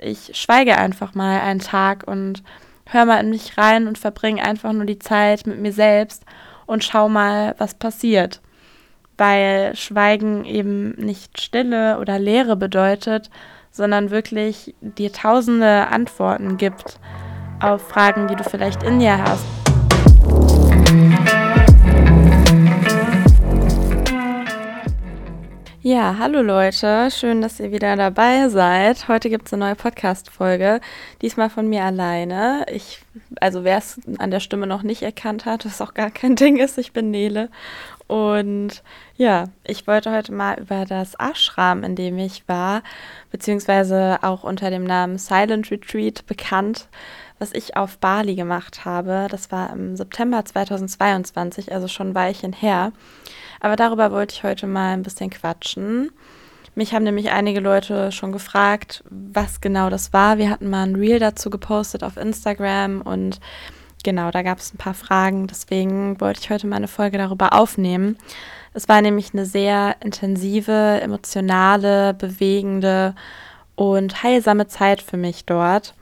Ich schweige einfach mal einen Tag und höre mal in mich rein und verbringe einfach nur die Zeit mit mir selbst und schau mal, was passiert. Weil Schweigen eben nicht Stille oder Leere bedeutet, sondern wirklich dir tausende Antworten gibt auf Fragen, die du vielleicht in dir hast. Ja, hallo Leute, schön, dass ihr wieder dabei seid. Heute gibt es eine neue Podcast-Folge, diesmal von mir alleine. Ich, also wer es an der Stimme noch nicht erkannt hat, was auch gar kein Ding ist, ich bin Nele. Und ja, ich wollte heute mal über das Ashram, in dem ich war, beziehungsweise auch unter dem Namen Silent Retreat bekannt, was ich auf Bali gemacht habe. Das war im September 2022, also schon ein Weilchen her. Aber darüber wollte ich heute mal ein bisschen quatschen. Mich haben nämlich einige Leute schon gefragt, was genau das war. Wir hatten mal ein Reel dazu gepostet auf Instagram und genau, da gab es ein paar Fragen. Deswegen wollte ich heute mal eine Folge darüber aufnehmen. Es war nämlich eine sehr intensive, emotionale, bewegende und heilsame Zeit für mich dort.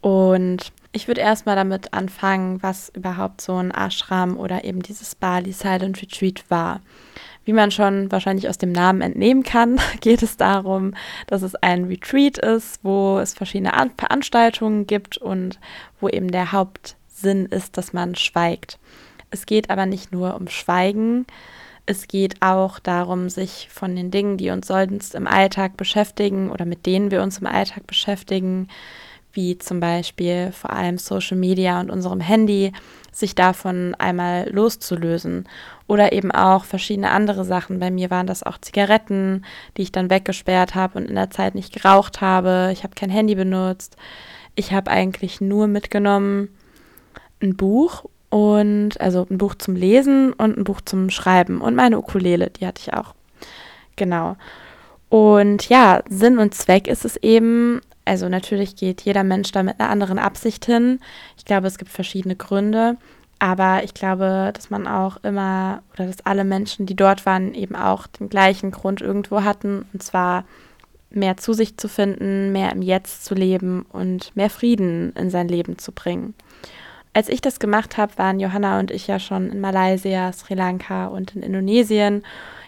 Und ich würde erstmal damit anfangen, was überhaupt so ein Ashram oder eben dieses Bali Silent Retreat war. Wie man schon wahrscheinlich aus dem Namen entnehmen kann, geht es darum, dass es ein Retreat ist, wo es verschiedene Veranstaltungen gibt und wo eben der Hauptsinn ist, dass man schweigt. Es geht aber nicht nur um Schweigen, es geht auch darum, sich von den Dingen, die uns sonst im Alltag beschäftigen oder mit denen wir uns im Alltag beschäftigen, wie zum Beispiel vor allem Social Media und unserem Handy, sich davon einmal loszulösen. Oder eben auch verschiedene andere Sachen. Bei mir waren das auch Zigaretten, die ich dann weggesperrt habe und in der Zeit nicht geraucht habe. Ich habe kein Handy benutzt. Ich habe eigentlich nur mitgenommen ein Buch und also ein Buch zum Lesen und ein Buch zum Schreiben und meine Ukulele, die hatte ich auch. Genau. Und ja, Sinn und Zweck ist es eben, also natürlich geht jeder Mensch da mit einer anderen Absicht hin. Ich glaube, es gibt verschiedene Gründe. Aber ich glaube, dass man auch immer oder dass alle Menschen, die dort waren, eben auch den gleichen Grund irgendwo hatten. Und zwar mehr zu sich zu finden, mehr im Jetzt zu leben und mehr Frieden in sein Leben zu bringen. Als ich das gemacht habe, waren Johanna und ich ja schon in Malaysia, Sri Lanka und in Indonesien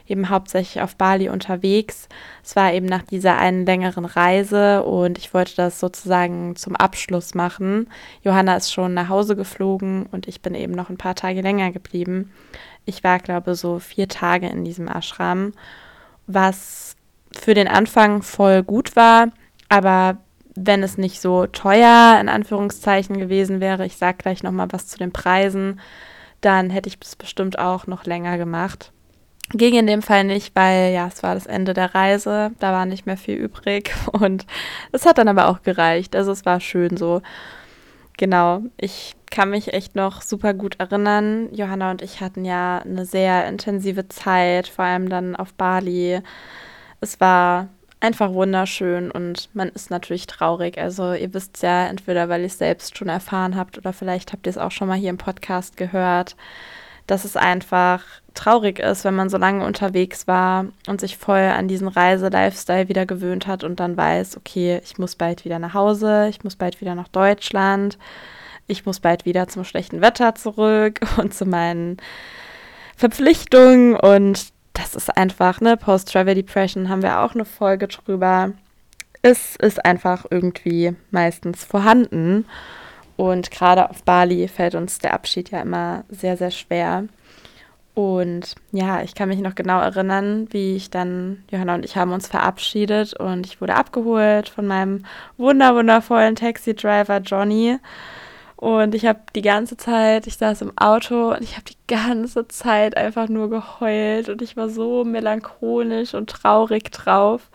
eben hauptsächlich auf Bali unterwegs. Es war eben nach dieser einen längeren Reise und ich wollte das sozusagen zum Abschluss machen. Johanna ist schon nach Hause geflogen und ich bin eben noch ein paar Tage länger geblieben. Ich war, glaube ich, so vier Tage in diesem Ashram, was für den Anfang voll gut war, aber wenn es nicht so teuer in Anführungszeichen gewesen wäre, ich sage gleich noch mal was zu den Preisen, dann hätte ich es bestimmt auch noch länger gemacht. Ging in dem Fall nicht, weil ja, es war das Ende der Reise, da war nicht mehr viel übrig und es hat dann aber auch gereicht. Also es war schön so. Genau, ich kann mich echt noch super gut erinnern. Johanna und ich hatten ja eine sehr intensive Zeit, vor allem dann auf Bali. Es war einfach wunderschön und man ist natürlich traurig. Also ihr wisst ja, entweder weil ihr es selbst schon erfahren habt oder vielleicht habt ihr es auch schon mal hier im Podcast gehört dass es einfach traurig ist, wenn man so lange unterwegs war und sich voll an diesen Reise-Lifestyle wieder gewöhnt hat und dann weiß, okay, ich muss bald wieder nach Hause, ich muss bald wieder nach Deutschland, ich muss bald wieder zum schlechten Wetter zurück und zu meinen Verpflichtungen und das ist einfach, ne, Post-Travel Depression haben wir auch eine Folge drüber. Es ist einfach irgendwie meistens vorhanden. Und gerade auf Bali fällt uns der Abschied ja immer sehr, sehr schwer. Und ja, ich kann mich noch genau erinnern, wie ich dann, Johanna und ich haben uns verabschiedet und ich wurde abgeholt von meinem wunder wundervollen Taxi-Driver Johnny. Und ich habe die ganze Zeit, ich saß im Auto und ich habe die ganze Zeit einfach nur geheult und ich war so melancholisch und traurig drauf.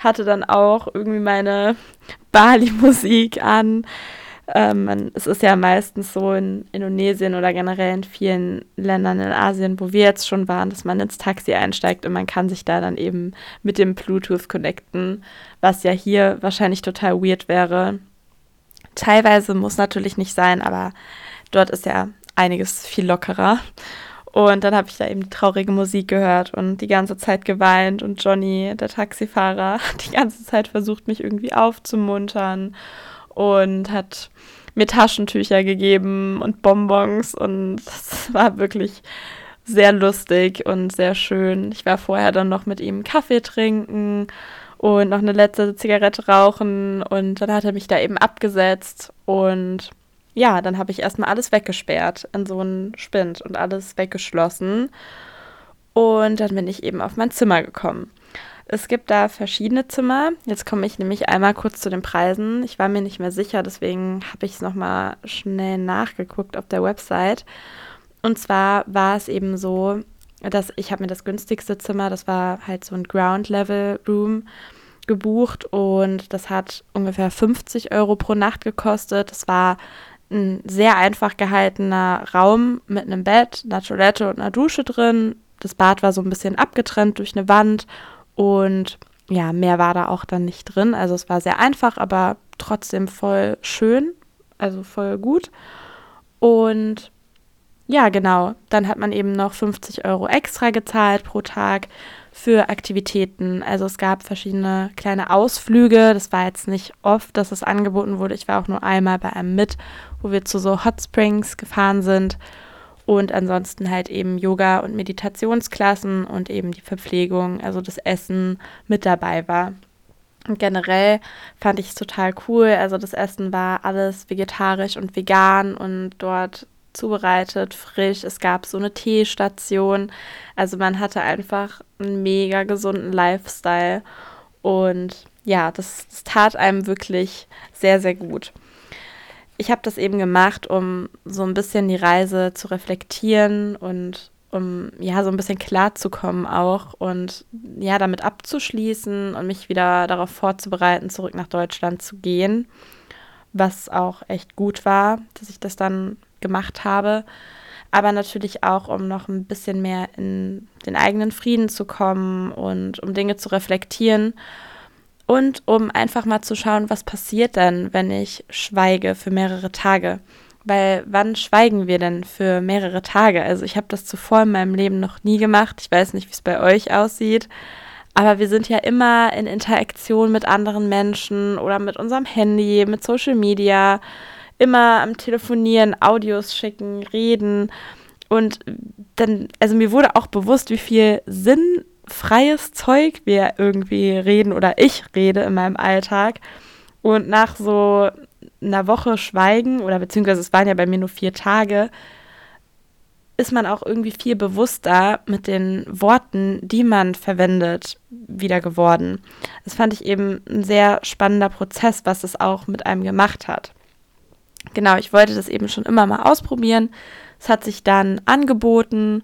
Hatte dann auch irgendwie meine Bali-Musik an ähm, es ist ja meistens so in Indonesien oder generell in vielen Ländern in Asien, wo wir jetzt schon waren, dass man ins Taxi einsteigt und man kann sich da dann eben mit dem Bluetooth connecten, was ja hier wahrscheinlich total weird wäre. Teilweise muss natürlich nicht sein, aber dort ist ja einiges viel lockerer. Und dann habe ich da eben traurige Musik gehört und die ganze Zeit geweint. Und Johnny, der Taxifahrer, hat die ganze Zeit versucht, mich irgendwie aufzumuntern und hat mir Taschentücher gegeben und Bonbons. Und das war wirklich sehr lustig und sehr schön. Ich war vorher dann noch mit ihm Kaffee trinken und noch eine letzte Zigarette rauchen. Und dann hat er mich da eben abgesetzt und ja, dann habe ich erstmal alles weggesperrt in so einen Spind und alles weggeschlossen. Und dann bin ich eben auf mein Zimmer gekommen. Es gibt da verschiedene Zimmer. Jetzt komme ich nämlich einmal kurz zu den Preisen. Ich war mir nicht mehr sicher, deswegen habe ich es nochmal schnell nachgeguckt auf der Website. Und zwar war es eben so, dass ich habe mir das günstigste Zimmer, das war halt so ein Ground Level Room gebucht und das hat ungefähr 50 Euro pro Nacht gekostet. Das war ein sehr einfach gehaltener Raum mit einem Bett, einer Toilette und einer Dusche drin. Das Bad war so ein bisschen abgetrennt durch eine Wand und ja, mehr war da auch dann nicht drin. Also es war sehr einfach, aber trotzdem voll schön, also voll gut. Und ja, genau, dann hat man eben noch 50 Euro extra gezahlt pro Tag für Aktivitäten. Also es gab verschiedene kleine Ausflüge. Das war jetzt nicht oft, dass es angeboten wurde. Ich war auch nur einmal bei einem mit, wo wir zu so Hot Springs gefahren sind. Und ansonsten halt eben Yoga- und Meditationsklassen und eben die Verpflegung, also das Essen mit dabei war. Und generell fand ich es total cool. Also das Essen war alles vegetarisch und vegan und dort zubereitet, frisch. Es gab so eine Teestation. Also man hatte einfach einen mega gesunden Lifestyle. Und ja, das, das tat einem wirklich sehr, sehr gut. Ich habe das eben gemacht, um so ein bisschen die Reise zu reflektieren und um ja so ein bisschen klarzukommen auch und ja damit abzuschließen und mich wieder darauf vorzubereiten, zurück nach Deutschland zu gehen, was auch echt gut war, dass ich das dann gemacht habe. Aber natürlich auch, um noch ein bisschen mehr in den eigenen Frieden zu kommen und um Dinge zu reflektieren und um einfach mal zu schauen, was passiert denn, wenn ich schweige für mehrere Tage. Weil wann schweigen wir denn für mehrere Tage? Also ich habe das zuvor in meinem Leben noch nie gemacht. Ich weiß nicht, wie es bei euch aussieht. Aber wir sind ja immer in Interaktion mit anderen Menschen oder mit unserem Handy, mit Social Media immer am Telefonieren, Audios schicken, reden. Und dann, also mir wurde auch bewusst, wie viel sinnfreies Zeug wir irgendwie reden oder ich rede in meinem Alltag. Und nach so einer Woche Schweigen, oder beziehungsweise es waren ja bei mir nur vier Tage, ist man auch irgendwie viel bewusster mit den Worten, die man verwendet, wieder geworden. Das fand ich eben ein sehr spannender Prozess, was es auch mit einem gemacht hat genau, ich wollte das eben schon immer mal ausprobieren. Es hat sich dann angeboten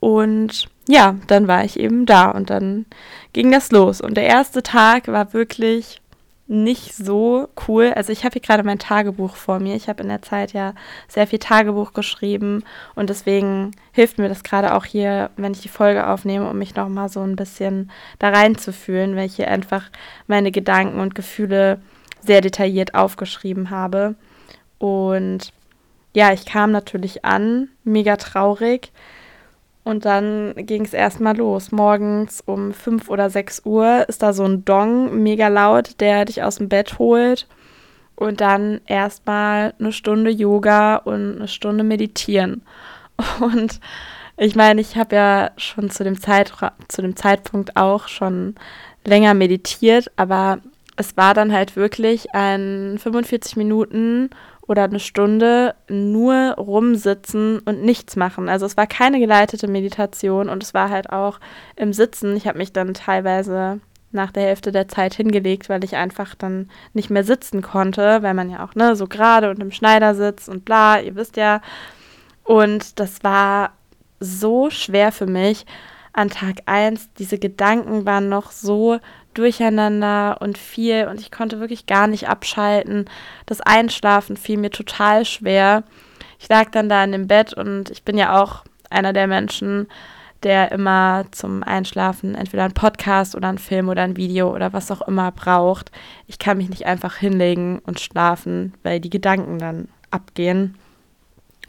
und ja, dann war ich eben da und dann ging das los. Und der erste Tag war wirklich nicht so cool. Also ich habe hier gerade mein Tagebuch vor mir. Ich habe in der Zeit ja sehr viel Tagebuch geschrieben und deswegen hilft mir das gerade auch hier, wenn ich die Folge aufnehme, um mich nochmal so ein bisschen da reinzufühlen, weil ich hier einfach meine Gedanken und Gefühle sehr detailliert aufgeschrieben habe. Und ja, ich kam natürlich an, mega traurig. Und dann ging es erstmal los. Morgens um 5 oder 6 Uhr ist da so ein Dong, mega laut, der dich aus dem Bett holt. Und dann erstmal eine Stunde Yoga und eine Stunde meditieren. Und ich meine, ich habe ja schon zu dem, Zeit, zu dem Zeitpunkt auch schon länger meditiert, aber es war dann halt wirklich ein 45 Minuten oder eine Stunde nur rumsitzen und nichts machen. Also es war keine geleitete Meditation und es war halt auch im Sitzen. Ich habe mich dann teilweise nach der Hälfte der Zeit hingelegt, weil ich einfach dann nicht mehr sitzen konnte, weil man ja auch ne, so gerade und im Schneidersitz und bla, ihr wisst ja. Und das war so schwer für mich an Tag 1. Diese Gedanken waren noch so durcheinander und viel und ich konnte wirklich gar nicht abschalten. Das Einschlafen fiel mir total schwer. Ich lag dann da in dem Bett und ich bin ja auch einer der Menschen, der immer zum Einschlafen entweder einen Podcast oder einen Film oder ein Video oder was auch immer braucht. Ich kann mich nicht einfach hinlegen und schlafen, weil die Gedanken dann abgehen.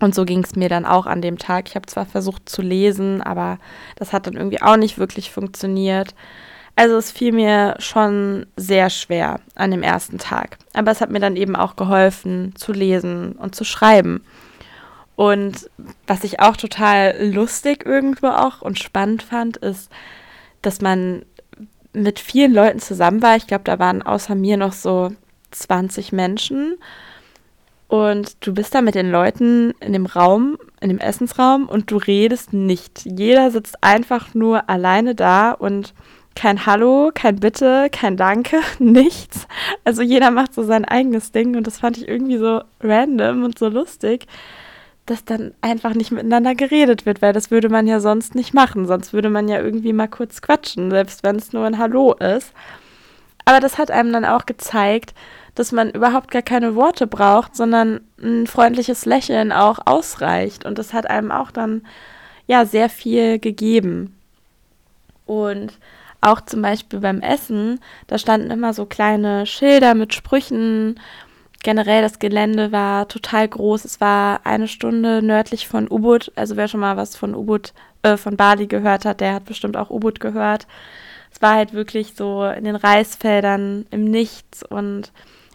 Und so ging es mir dann auch an dem Tag. Ich habe zwar versucht zu lesen, aber das hat dann irgendwie auch nicht wirklich funktioniert. Also es fiel mir schon sehr schwer an dem ersten Tag. Aber es hat mir dann eben auch geholfen zu lesen und zu schreiben. Und was ich auch total lustig irgendwo auch und spannend fand, ist, dass man mit vielen Leuten zusammen war. Ich glaube, da waren außer mir noch so 20 Menschen. Und du bist da mit den Leuten in dem Raum, in dem Essensraum und du redest nicht. Jeder sitzt einfach nur alleine da und kein Hallo, kein Bitte, kein Danke, nichts. Also jeder macht so sein eigenes Ding und das fand ich irgendwie so random und so lustig, dass dann einfach nicht miteinander geredet wird, weil das würde man ja sonst nicht machen. Sonst würde man ja irgendwie mal kurz quatschen, selbst wenn es nur ein Hallo ist. Aber das hat einem dann auch gezeigt, dass man überhaupt gar keine Worte braucht, sondern ein freundliches Lächeln auch ausreicht. Und das hat einem auch dann ja sehr viel gegeben. Und auch zum Beispiel beim Essen, da standen immer so kleine Schilder mit Sprüchen. Generell das Gelände war total groß. Es war eine Stunde nördlich von Ubud. Also wer schon mal was von Ubud, äh, von Bali gehört hat, der hat bestimmt auch Ubud gehört. Es war halt wirklich so in den Reisfeldern im Nichts und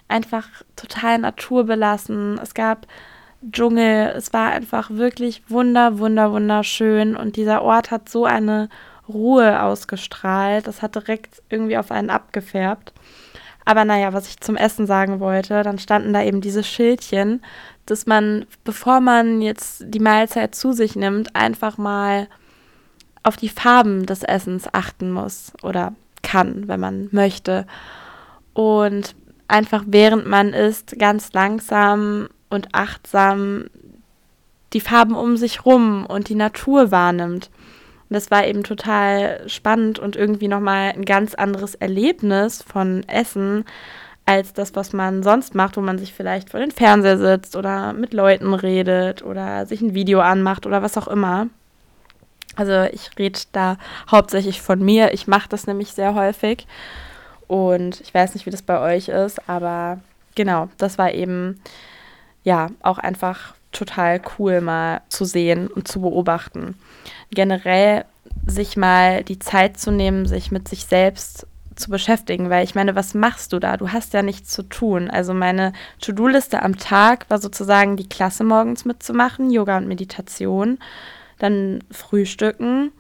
einfach total naturbelassen. Es gab Dschungel. Es war einfach wirklich wunder, wunder, wunderschön. Und dieser Ort hat so eine Ruhe ausgestrahlt. Das hat direkt irgendwie auf einen abgefärbt. Aber naja, was ich zum Essen sagen wollte, dann standen da eben diese Schildchen, dass man, bevor man jetzt die Mahlzeit zu sich nimmt, einfach mal auf die Farben des Essens achten muss oder kann, wenn man möchte. Und einfach während man isst, ganz langsam und achtsam die Farben um sich rum und die Natur wahrnimmt. Und das war eben total spannend und irgendwie nochmal ein ganz anderes Erlebnis von Essen als das, was man sonst macht, wo man sich vielleicht vor den Fernseher sitzt oder mit Leuten redet oder sich ein Video anmacht oder was auch immer. Also ich rede da hauptsächlich von mir. Ich mache das nämlich sehr häufig. Und ich weiß nicht, wie das bei euch ist, aber genau, das war eben ja auch einfach total cool mal zu sehen und zu beobachten. Generell sich mal die Zeit zu nehmen, sich mit sich selbst zu beschäftigen, weil ich meine, was machst du da? Du hast ja nichts zu tun. Also meine To-Do-Liste am Tag war sozusagen die Klasse morgens mitzumachen, Yoga und Meditation, dann Frühstücken,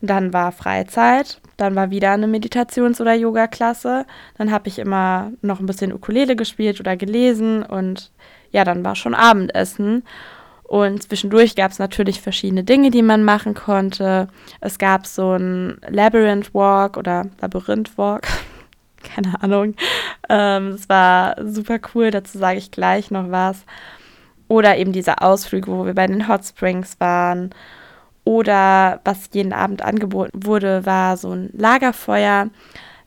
dann war Freizeit, dann war wieder eine Meditations- oder Yoga-Klasse, dann habe ich immer noch ein bisschen Ukulele gespielt oder gelesen und ja, dann war schon Abendessen. Und zwischendurch gab es natürlich verschiedene Dinge, die man machen konnte. Es gab so ein Labyrinth Walk oder Labyrinth Walk, keine Ahnung. Ähm, war super cool, dazu sage ich gleich noch was. Oder eben diese Ausflüge, wo wir bei den Hot Springs waren. Oder was jeden Abend angeboten wurde, war so ein Lagerfeuer,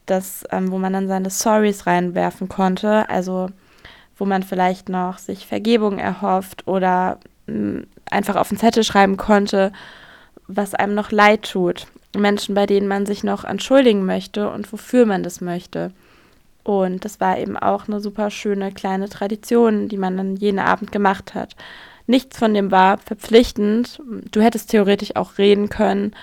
das, ähm, wo man dann seine Stories reinwerfen konnte. Also wo man vielleicht noch sich Vergebung erhofft oder mh, mm, einfach auf den Zettel schreiben konnte, was einem noch leid tut. Menschen, bei denen man sich noch entschuldigen möchte und wofür man das möchte. Und das war eben auch eine super schöne kleine Tradition, die man dann jeden Abend gemacht hat. Nichts von dem war verpflichtend. Du hättest theoretisch auch reden können,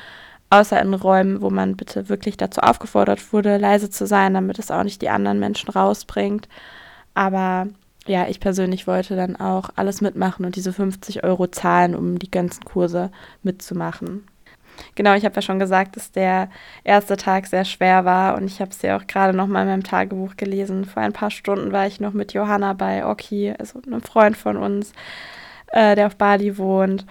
außer in Räumen, wo man bitte wirklich dazu aufgefordert wurde, leise zu sein, damit es auch nicht die anderen Menschen rausbringt. Aber ja, ich persönlich wollte dann auch alles mitmachen und diese 50 Euro zahlen, um die ganzen Kurse mitzumachen. Genau, ich habe ja schon gesagt, dass der erste Tag sehr schwer war und ich habe es ja auch gerade noch mal in meinem Tagebuch gelesen. Vor ein paar Stunden war ich noch mit Johanna bei Oki, also einem Freund von uns, äh, der auf Bali wohnt.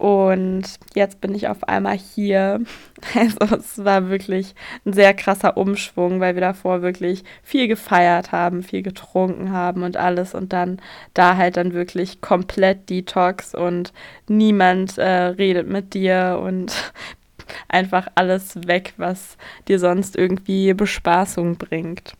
Und jetzt bin ich auf einmal hier. Also es war wirklich ein sehr krasser Umschwung, weil wir davor wirklich viel gefeiert haben, viel getrunken haben und alles. Und dann da halt dann wirklich komplett Detox und niemand äh, redet mit dir und einfach alles weg, was dir sonst irgendwie Bespaßung bringt.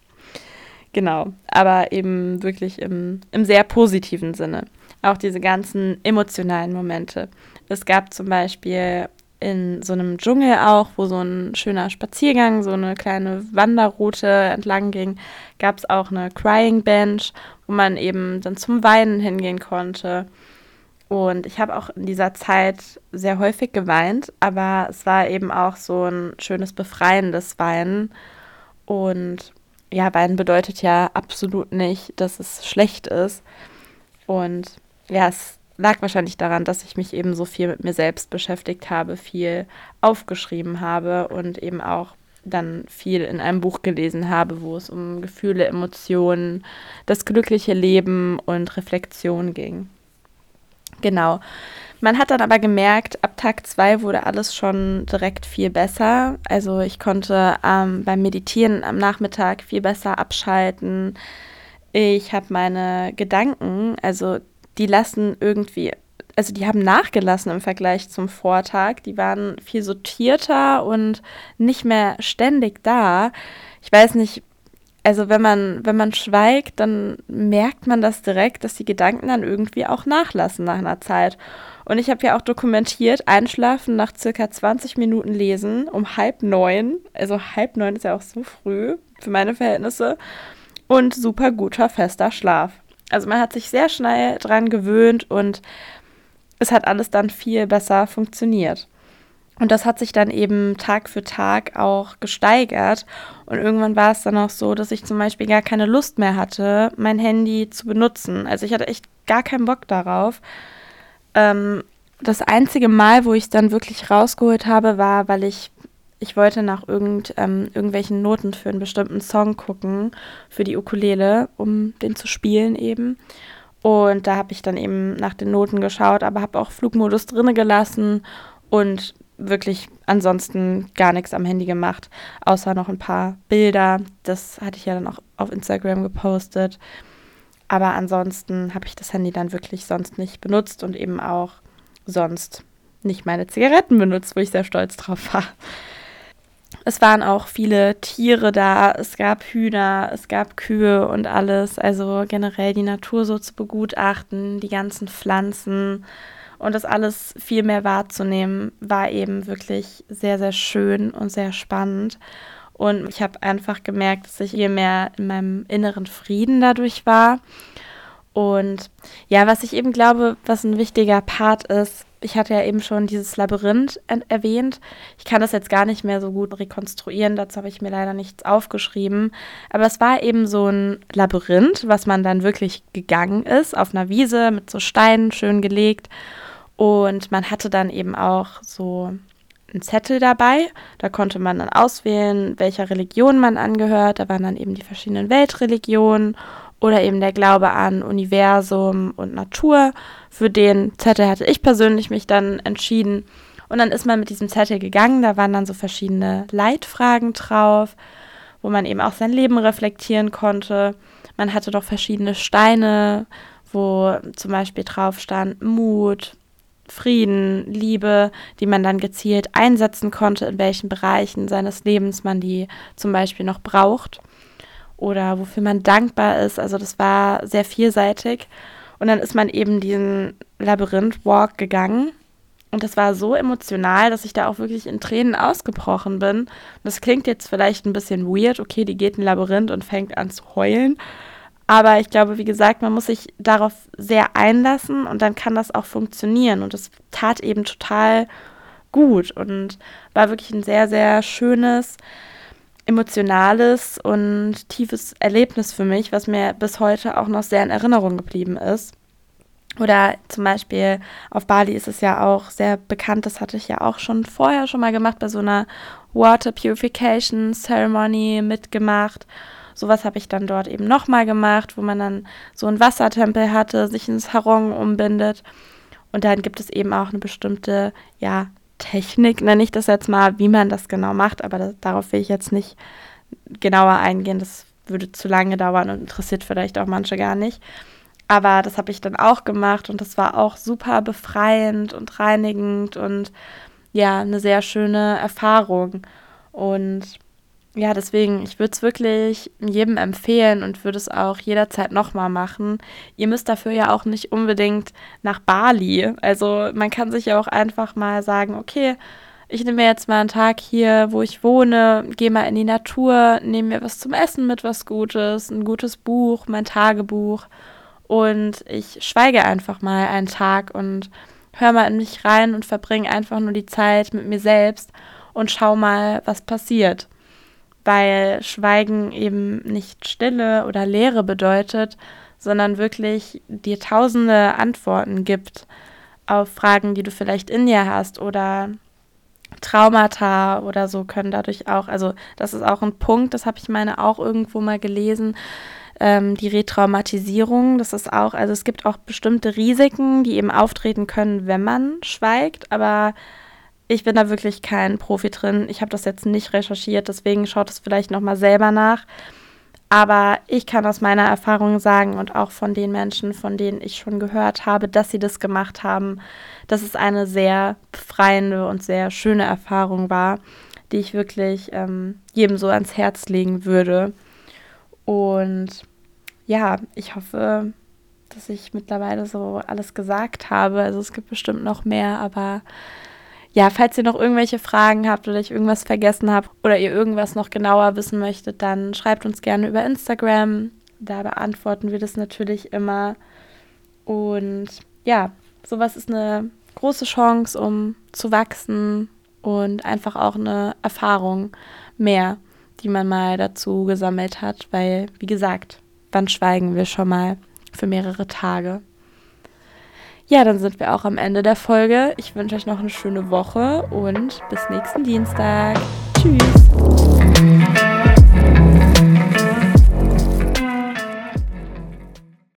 Genau, aber eben wirklich im, im sehr positiven Sinne. Auch diese ganzen emotionalen Momente. Es gab zum Beispiel in so einem Dschungel auch, wo so ein schöner Spaziergang, so eine kleine Wanderroute entlang ging, gab es auch eine Crying Bench, wo man eben dann zum Weinen hingehen konnte. Und ich habe auch in dieser Zeit sehr häufig geweint, aber es war eben auch so ein schönes, befreiendes Weinen. Und ja, Weinen bedeutet ja absolut nicht, dass es schlecht ist. Und ja, es lag wahrscheinlich daran, dass ich mich eben so viel mit mir selbst beschäftigt habe, viel aufgeschrieben habe und eben auch dann viel in einem Buch gelesen habe, wo es um Gefühle, Emotionen, das glückliche Leben und Reflexion ging. Genau. Man hat dann aber gemerkt, ab Tag zwei wurde alles schon direkt viel besser. Also ich konnte ähm, beim Meditieren am Nachmittag viel besser abschalten. Ich habe meine Gedanken, also die lassen irgendwie, also die haben nachgelassen im Vergleich zum Vortag. Die waren viel sortierter und nicht mehr ständig da. Ich weiß nicht, also wenn man, wenn man schweigt, dann merkt man das direkt, dass die Gedanken dann irgendwie auch nachlassen nach einer Zeit. Und ich habe ja auch dokumentiert, einschlafen nach circa 20 Minuten lesen um halb neun. Also halb neun ist ja auch so früh für meine Verhältnisse. Und super guter, fester Schlaf. Also man hat sich sehr schnell dran gewöhnt und es hat alles dann viel besser funktioniert. Und das hat sich dann eben Tag für Tag auch gesteigert. Und irgendwann war es dann auch so, dass ich zum Beispiel gar keine Lust mehr hatte, mein Handy zu benutzen. Also ich hatte echt gar keinen Bock darauf. Ähm, das einzige Mal, wo ich es dann wirklich rausgeholt habe, war, weil ich, ich wollte nach irgend, ähm, irgendwelchen Noten für einen bestimmten Song gucken, für die Ukulele, um den zu spielen eben. Und da habe ich dann eben nach den Noten geschaut, aber habe auch Flugmodus drinne gelassen und wirklich ansonsten gar nichts am Handy gemacht, außer noch ein paar Bilder. Das hatte ich ja dann auch auf Instagram gepostet. Aber ansonsten habe ich das Handy dann wirklich sonst nicht benutzt und eben auch sonst nicht meine Zigaretten benutzt, wo ich sehr stolz drauf war. Es waren auch viele Tiere da, es gab Hühner, es gab Kühe und alles. Also generell die Natur so zu begutachten, die ganzen Pflanzen und das alles viel mehr wahrzunehmen, war eben wirklich sehr, sehr schön und sehr spannend. Und ich habe einfach gemerkt, dass ich hier mehr in meinem inneren Frieden dadurch war. Und ja, was ich eben glaube, was ein wichtiger Part ist, ich hatte ja eben schon dieses Labyrinth erwähnt. Ich kann das jetzt gar nicht mehr so gut rekonstruieren, dazu habe ich mir leider nichts aufgeschrieben. Aber es war eben so ein Labyrinth, was man dann wirklich gegangen ist, auf einer Wiese mit so Steinen schön gelegt. Und man hatte dann eben auch so einen Zettel dabei. Da konnte man dann auswählen, welcher Religion man angehört. Da waren dann eben die verschiedenen Weltreligionen oder eben der Glaube an Universum und Natur. Für den Zettel hatte ich persönlich mich dann entschieden. Und dann ist man mit diesem Zettel gegangen. Da waren dann so verschiedene Leitfragen drauf, wo man eben auch sein Leben reflektieren konnte. Man hatte doch verschiedene Steine, wo zum Beispiel drauf stand Mut, Frieden, Liebe, die man dann gezielt einsetzen konnte, in welchen Bereichen seines Lebens man die zum Beispiel noch braucht oder wofür man dankbar ist. Also das war sehr vielseitig. Und dann ist man eben diesen Labyrinth-Walk gegangen. Und das war so emotional, dass ich da auch wirklich in Tränen ausgebrochen bin. Und das klingt jetzt vielleicht ein bisschen weird. Okay, die geht in ein Labyrinth und fängt an zu heulen. Aber ich glaube, wie gesagt, man muss sich darauf sehr einlassen und dann kann das auch funktionieren. Und es tat eben total gut und war wirklich ein sehr, sehr schönes, emotionales und tiefes Erlebnis für mich, was mir bis heute auch noch sehr in Erinnerung geblieben ist. Oder zum Beispiel auf Bali ist es ja auch sehr bekannt, das hatte ich ja auch schon vorher schon mal gemacht, bei so einer Water Purification Ceremony mitgemacht. Sowas habe ich dann dort eben nochmal gemacht, wo man dann so einen Wassertempel hatte, sich ins Harong umbindet. Und dann gibt es eben auch eine bestimmte, ja, Technik, nenne ich das jetzt mal, wie man das genau macht, aber das, darauf will ich jetzt nicht genauer eingehen. Das würde zu lange dauern und interessiert vielleicht auch manche gar nicht. Aber das habe ich dann auch gemacht und das war auch super befreiend und reinigend und ja, eine sehr schöne Erfahrung. Und ja, deswegen, ich würde es wirklich jedem empfehlen und würde es auch jederzeit nochmal machen. Ihr müsst dafür ja auch nicht unbedingt nach Bali. Also man kann sich ja auch einfach mal sagen, okay, ich nehme mir jetzt mal einen Tag hier, wo ich wohne, gehe mal in die Natur, nehme mir was zum Essen mit, was Gutes, ein gutes Buch, mein Tagebuch und ich schweige einfach mal einen Tag und höre mal in mich rein und verbringe einfach nur die Zeit mit mir selbst und schau mal, was passiert. Weil Schweigen eben nicht Stille oder Leere bedeutet, sondern wirklich dir tausende Antworten gibt auf Fragen, die du vielleicht in dir hast oder Traumata oder so können dadurch auch, also das ist auch ein Punkt, das habe ich meine auch irgendwo mal gelesen, ähm, die Retraumatisierung, das ist auch, also es gibt auch bestimmte Risiken, die eben auftreten können, wenn man schweigt, aber ich bin da wirklich kein Profi drin. Ich habe das jetzt nicht recherchiert, deswegen schaut es vielleicht nochmal selber nach. Aber ich kann aus meiner Erfahrung sagen und auch von den Menschen, von denen ich schon gehört habe, dass sie das gemacht haben, dass es eine sehr befreiende und sehr schöne Erfahrung war, die ich wirklich ähm, jedem so ans Herz legen würde. Und ja, ich hoffe, dass ich mittlerweile so alles gesagt habe. Also es gibt bestimmt noch mehr, aber ja, falls ihr noch irgendwelche Fragen habt oder ich irgendwas vergessen habe oder ihr irgendwas noch genauer wissen möchtet, dann schreibt uns gerne über Instagram. Da beantworten wir das natürlich immer. Und ja, sowas ist eine große Chance, um zu wachsen und einfach auch eine Erfahrung mehr, die man mal dazu gesammelt hat, weil, wie gesagt, wann schweigen wir schon mal für mehrere Tage? Ja, dann sind wir auch am Ende der Folge. Ich wünsche euch noch eine schöne Woche und bis nächsten Dienstag. Tschüss.